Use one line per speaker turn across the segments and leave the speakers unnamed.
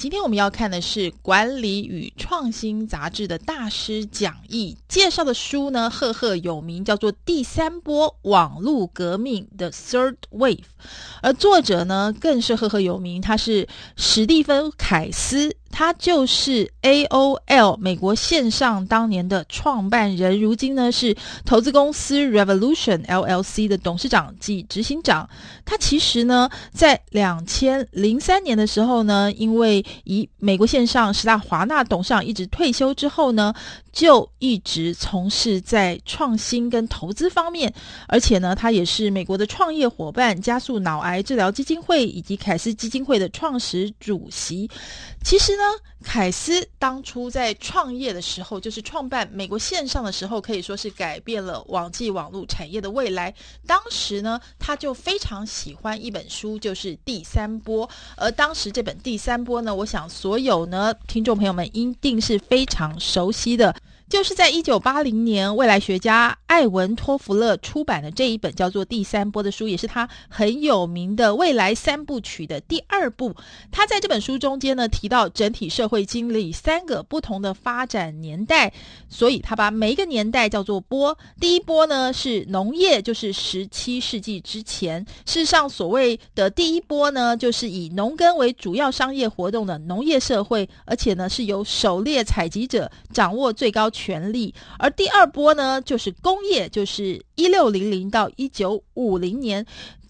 今天我们要看的是《管理与创新杂志》的大师讲义，介绍的书呢，赫赫有名，叫做《第三波网络革命》（The Third Wave），而作者呢，更是赫赫有名，他是史蒂芬·凯斯。他就是 AOL 美国线上当年的创办人，如今呢是投资公司 Revolution LLC 的董事长及执行长。他其实呢在两千零三年的时候呢，因为以美国线上十大华纳董事长一直退休之后呢，就一直从事在创新跟投资方面，而且呢，他也是美国的创业伙伴加速脑癌治疗基金会以及凯斯基金会的创始主席。其实呢，凯斯当初在创业的时候，就是创办美国线上的时候，可以说是改变了网际网络产业的未来。当时呢，他就非常喜欢一本书，就是《第三波》。而当时这本《第三波》呢，我想所有呢听众朋友们一定是非常熟悉的。就是在一九八零年，未来学家艾文托弗勒出版的这一本叫做《第三波》的书，也是他很有名的未来三部曲的第二部。他在这本书中间呢，提到整体社会经历三个不同的发展年代，所以他把每一个年代叫做波。第一波呢是农业，就是十七世纪之前。事实上，所谓的第一波呢，就是以农耕为主要商业活动的农业社会，而且呢是由狩猎采集者掌握最高权力，而第二波呢，就是工业，就是一六零零到一九五零年。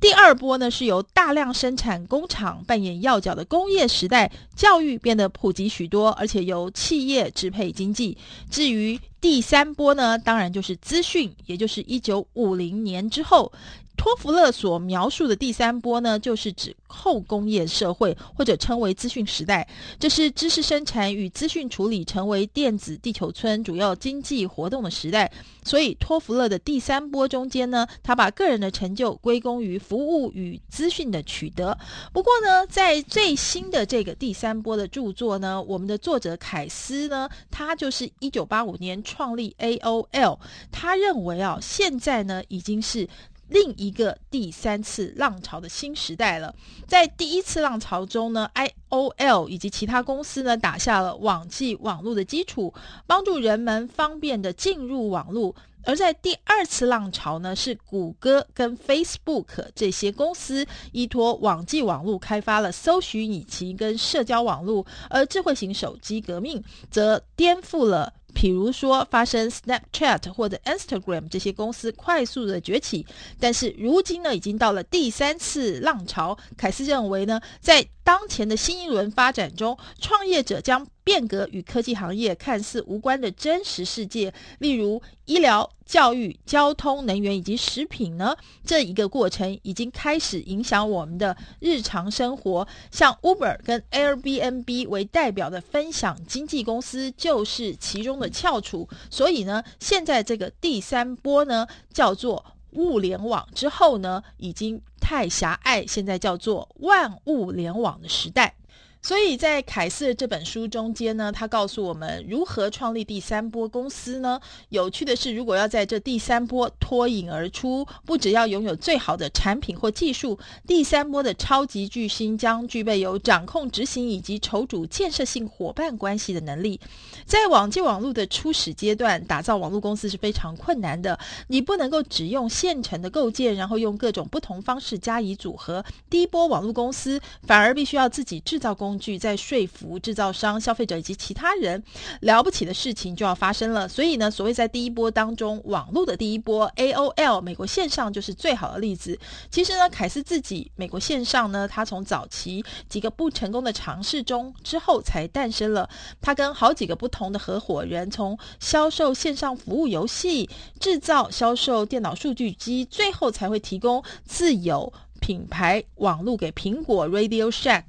第二波呢，是由大量生产工厂扮演要角的工业时代。教育变得普及许多，而且由企业支配经济。至于第三波呢，当然就是资讯，也就是一九五零年之后。托弗勒所描述的第三波呢，就是指后工业社会，或者称为资讯时代。这是知识生产与资讯处理成为电子地球村主要经济活动的时代。所以，托弗勒的第三波中间呢，他把个人的成就归功于服务与资讯的取得。不过呢，在最新的这个第三波的著作呢，我们的作者凯斯呢，他就是一九八五年创立 AOL，他认为啊，现在呢已经是。另一个第三次浪潮的新时代了。在第一次浪潮中呢，I O L 以及其他公司呢打下了网际网络的基础，帮助人们方便的进入网络。而在第二次浪潮呢，是谷歌跟 Facebook 这些公司依托网际网络开发了搜寻引擎跟社交网络，而智慧型手机革命则颠覆了。比如说，发生 Snapchat 或者 Instagram 这些公司快速的崛起，但是如今呢，已经到了第三次浪潮。凯斯认为呢，在当前的新一轮发展中，创业者将变革与科技行业看似无关的真实世界，例如医疗、教育、交通、能源以及食品呢，这一个过程已经开始影响我们的日常生活。像 Uber 跟 Airbnb 为代表的分享经纪公司就是其中的翘楚。所以呢，现在这个第三波呢，叫做物联网之后呢，已经太狭隘，现在叫做万物联网的时代。所以在凯瑟这本书中间呢，他告诉我们如何创立第三波公司呢？有趣的是，如果要在这第三波脱颖而出，不只要拥有最好的产品或技术，第三波的超级巨星将具备有掌控执行以及筹组建设性伙伴关系的能力。在网际网络的初始阶段，打造网络公司是非常困难的。你不能够只用现成的构建，然后用各种不同方式加以组合。第一波网络公司反而必须要自己制造公工具，在说服制造商、消费者以及其他人，了不起的事情就要发生了。所以呢，所谓在第一波当中，网络的第一波 AOL 美国线上就是最好的例子。其实呢，凯斯自己美国线上呢，他从早期几个不成功的尝试中之后才诞生了。他跟好几个不同的合伙人，从销售线上服务游戏、制造、销售电脑数据机，最后才会提供自有品牌网络给苹果 Radio Shack。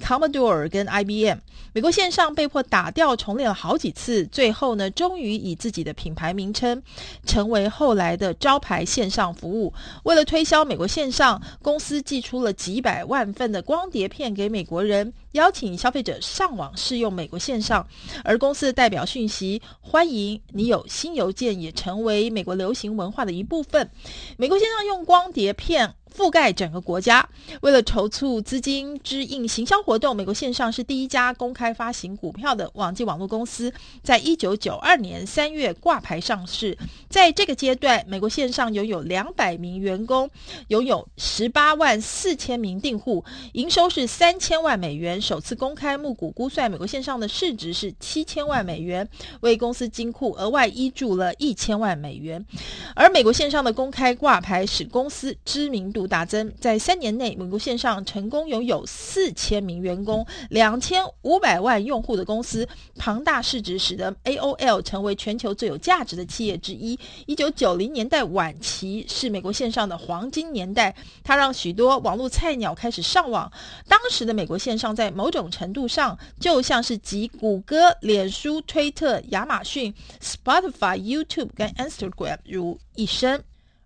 Commodore 跟 IBM，美国线上被迫打掉重练了好几次，最后呢，终于以自己的品牌名称成为后来的招牌线上服务。为了推销美国线上，公司寄出了几百万份的光碟片给美国人，邀请消费者上网试用美国线上。而公司的代表讯息：欢迎你有新邮件，也成为美国流行文化的一部分。美国线上用光碟片。覆盖整个国家。为了筹措资金支应行销活动，美国线上是第一家公开发行股票的网际网络公司，在一九九二年三月挂牌上市。在这个阶段，美国线上拥有两百名员工，拥有十八万四千名订户，营收是三千万美元。首次公开募股估算，美国线上的市值是七千万美元，为公司金库额外挹注了一千万美元。而美国线上的公开挂牌使公司知名度大增，在三年内，美国线上成功拥有四千名员工、两千五百万用户的公司，庞大市值使得 AOL 成为全球最有价值的企业之一。一九九零年代晚期是美国线上的黄金年代，它让许多网络菜鸟开始上网。当时的美国线上在某种程度上就像是集谷歌、脸书、推特、亚马逊、Spotify、YouTube 跟 Instagram 如一身。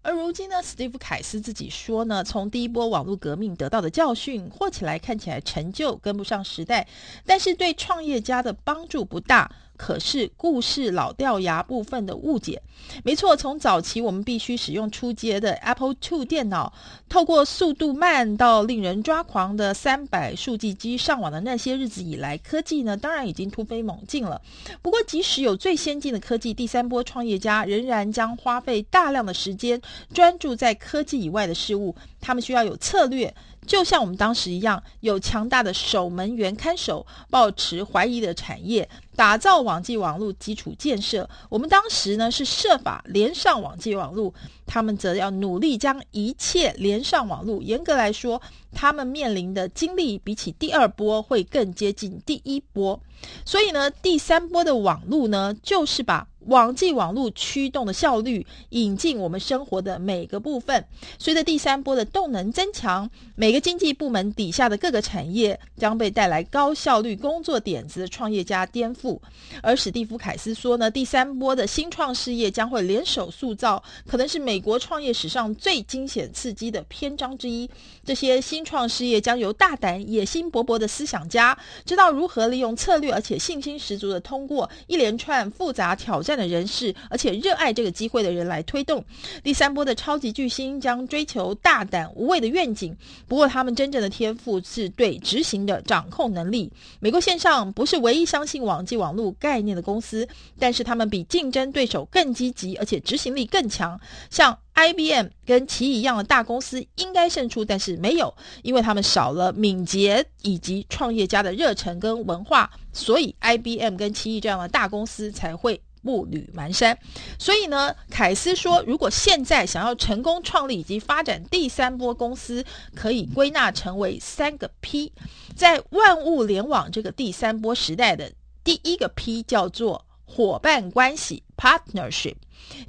而如今呢，史蒂夫·凯斯自己说呢，从第一波网络革命得到的教训，或起来看起来成就跟不上时代，但是对创业家的帮助不大。可是故事老掉牙部分的误解，没错。从早期我们必须使用初阶的 Apple II 电脑，透过速度慢到令人抓狂的三百数据机上网的那些日子以来，科技呢当然已经突飞猛进了。不过，即使有最先进的科技，第三波创业家仍然将花费大量的时间专注在科技以外的事物。他们需要有策略。就像我们当时一样，有强大的守门员看守，抱持怀疑的产业，打造网际网络基础建设。我们当时呢是设法连上网际网络，他们则要努力将一切连上网络。严格来说，他们面临的经历比起第二波会更接近第一波。所以呢，第三波的网络呢，就是把网际网络驱动的效率引进我们生活的每个部分。随着第三波的动能增强，每个经济部门底下的各个产业将被带来高效率工作点子的创业家颠覆。而史蒂夫·凯斯说呢，第三波的新创事业将会联手塑造，可能是美国创业史上最惊险刺激的篇章之一。这些新创事业将由大胆、野心勃勃的思想家，知道如何利用策略，而且信心十足的通过一连串复杂挑战的人士，而且热爱这个机会的人来推动。第三波的超级巨星将追求大胆无畏的愿景，不过他们真正的天赋是对执行的掌控能力。美国线上不是唯一相信网际网络概念的公司，但是他们比竞争对手更积极，而且执行力更强。像 IBM 跟奇异一样的大公司应该胜出，但是没有，因为他们少了敏捷以及创业家的热忱跟文化，所以 IBM 跟奇异这样的大公司才会步履蹒跚。所以呢，凯斯说，如果现在想要成功创立以及发展第三波公司，可以归纳成为三个 P。在万物联网这个第三波时代的第一个 P 叫做伙伴关系 （Partnership）。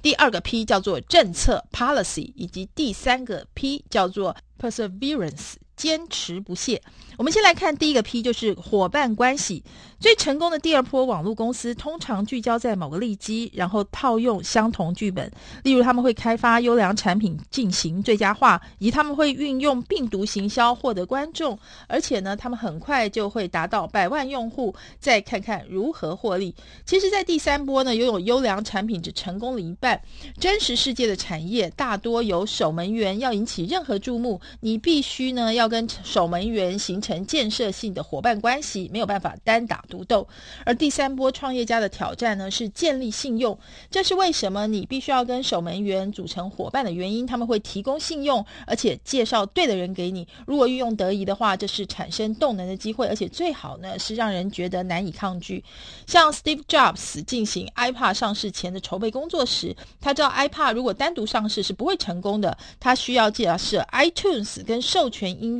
第二个 P 叫做政策 （policy），以及第三个 P 叫做 perseverance，坚持不懈。我们先来看第一个 P，就是伙伴关系。最成功的第二波网络公司通常聚焦在某个利基，然后套用相同剧本。例如，他们会开发优良产品进行最佳化，以及他们会运用病毒行销获得观众，而且呢，他们很快就会达到百万用户。再看看如何获利。其实，在第三波呢，拥有优良产品只成功了一半。真实世界的产业大多有守门员，要引起任何注目，你必须呢要跟守门员形成建设性的伙伴关系，没有办法单打独斗，而第三波创业家的挑战呢，是建立信用。这是为什么你必须要跟守门员组成伙伴的原因。他们会提供信用，而且介绍对的人给你。如果运用得宜的话，这是产生动能的机会，而且最好呢是让人觉得难以抗拒。像 Steve Jobs 进行 iPad 上市前的筹备工作时，他知道 iPad 如果单独上市是不会成功的，他需要介绍 iTunes 跟授权音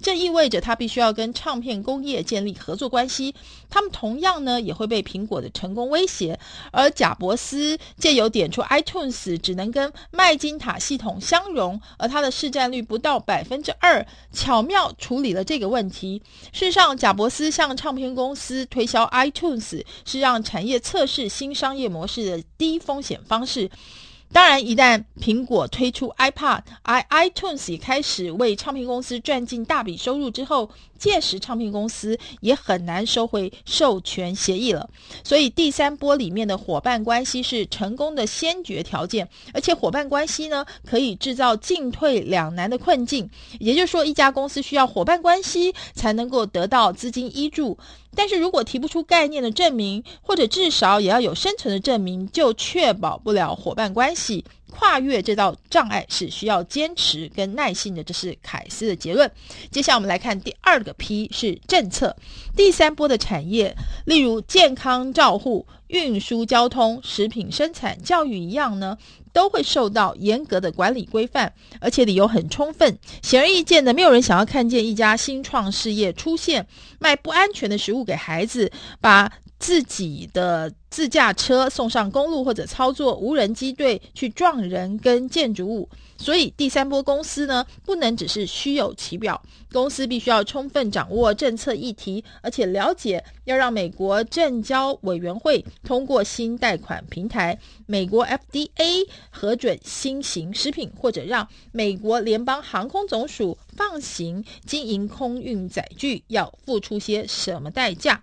这意味着他必须要跟唱片工业建立合作关系。他们同样呢也会被苹果的成功威胁，而贾伯斯借由点出 iTunes 只能跟麦金塔系统相容，而它的市占率不到百分之二，巧妙处理了这个问题。事实上，贾伯斯向唱片公司推销 iTunes 是让产业测试新商业模式的低风险方式。当然，一旦苹果推出 iPod、i iTunes 也开始为唱片公司赚进大笔收入之后，届时唱片公司也很难收回授权协议了。所以，第三波里面的伙伴关系是成功的先决条件，而且伙伴关系呢，可以制造进退两难的困境。也就是说，一家公司需要伙伴关系才能够得到资金依助。但是如果提不出概念的证明，或者至少也要有生存的证明，就确保不了伙伴关系。跨越这道障碍是需要坚持跟耐心的，这是凯斯的结论。接下来我们来看第二个 P 是政策。第三波的产业，例如健康照护、运输交通、食品生产、教育一样呢，都会受到严格的管理规范，而且理由很充分。显而易见的，没有人想要看见一家新创事业出现，卖不安全的食物给孩子，把自己的自驾车送上公路，或者操作无人机队去撞人跟建筑物。所以第三波公司呢，不能只是虚有其表，公司必须要充分掌握政策议题，而且了解要让美国证交委员会通过新贷款平台，美国 FDA 核准新型食品，或者让美国联邦航空总署放行经营空运载具，要付出些什么代价。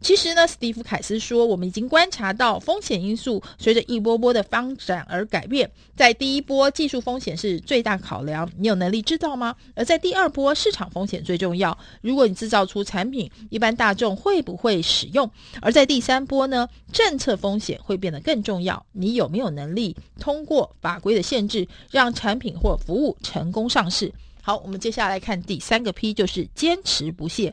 其实呢，史蒂夫·凯斯说，我们已经观察到风险因素随着一波波的发展而改变。在第一波，技术风险是最大考量，你有能力制造吗？而在第二波，市场风险最重要。如果你制造出产品，一般大众会不会使用？而在第三波呢，政策风险会变得更重要。你有没有能力通过法规的限制，让产品或服务成功上市？好，我们接下来看第三个 P，就是坚持不懈。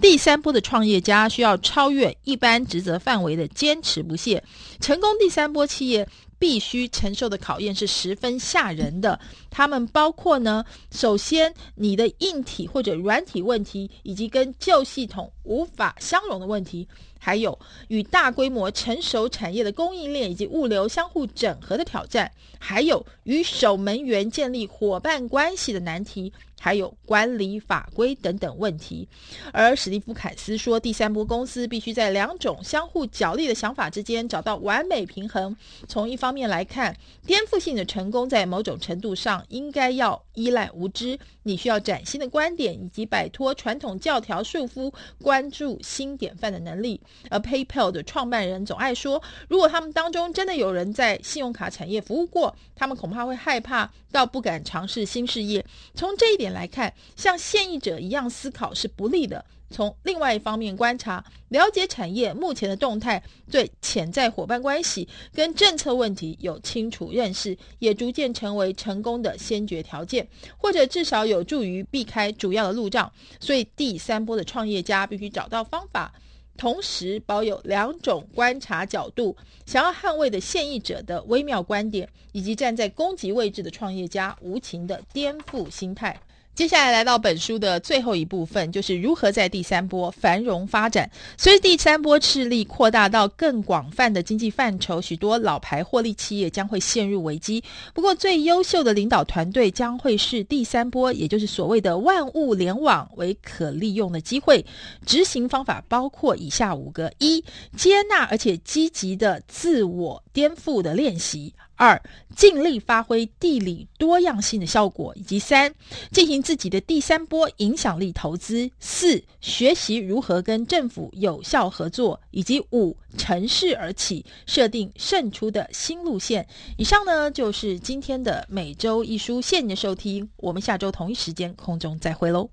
第三波的创业家需要超越一般职责范围的坚持不懈。成功第三波企业必须承受的考验是十分吓人的。他们包括呢，首先你的硬体或者软体问题，以及跟旧系统无法相容的问题。还有与大规模成熟产业的供应链以及物流相互整合的挑战，还有与守门员建立伙伴关系的难题，还有管理法规等等问题。而史蒂夫·凯斯说，第三波公司必须在两种相互角力的想法之间找到完美平衡。从一方面来看，颠覆性的成功在某种程度上应该要依赖无知，你需要崭新的观点以及摆脱传统教条束缚，关注新典范的能力。而 PayPal 的创办人总爱说，如果他们当中真的有人在信用卡产业服务过，他们恐怕会害怕到不敢尝试新事业。从这一点来看，像现役者一样思考是不利的。从另外一方面观察，了解产业目前的动态，对潜在伙伴关系跟政策问题有清楚认识，也逐渐成为成功的先决条件，或者至少有助于避开主要的路障。所以，第三波的创业家必须找到方法。同时保有两种观察角度，想要捍卫的现役者的微妙观点，以及站在攻击位置的创业家无情的颠覆心态。接下来来到本书的最后一部分，就是如何在第三波繁荣发展。随着第三波势力扩大到更广泛的经济范畴，许多老牌获利企业将会陷入危机。不过，最优秀的领导团队将会是第三波，也就是所谓的万物联网为可利用的机会。执行方法包括以下五个：一、接纳而且积极的自我颠覆的练习。二、尽力发挥地理多样性的效果，以及三、进行自己的第三波影响力投资；四、学习如何跟政府有效合作，以及五、乘势而起，设定胜出的新路线。以上呢，就是今天的每周一书，谢谢你的收听，我们下周同一时间空中再会喽。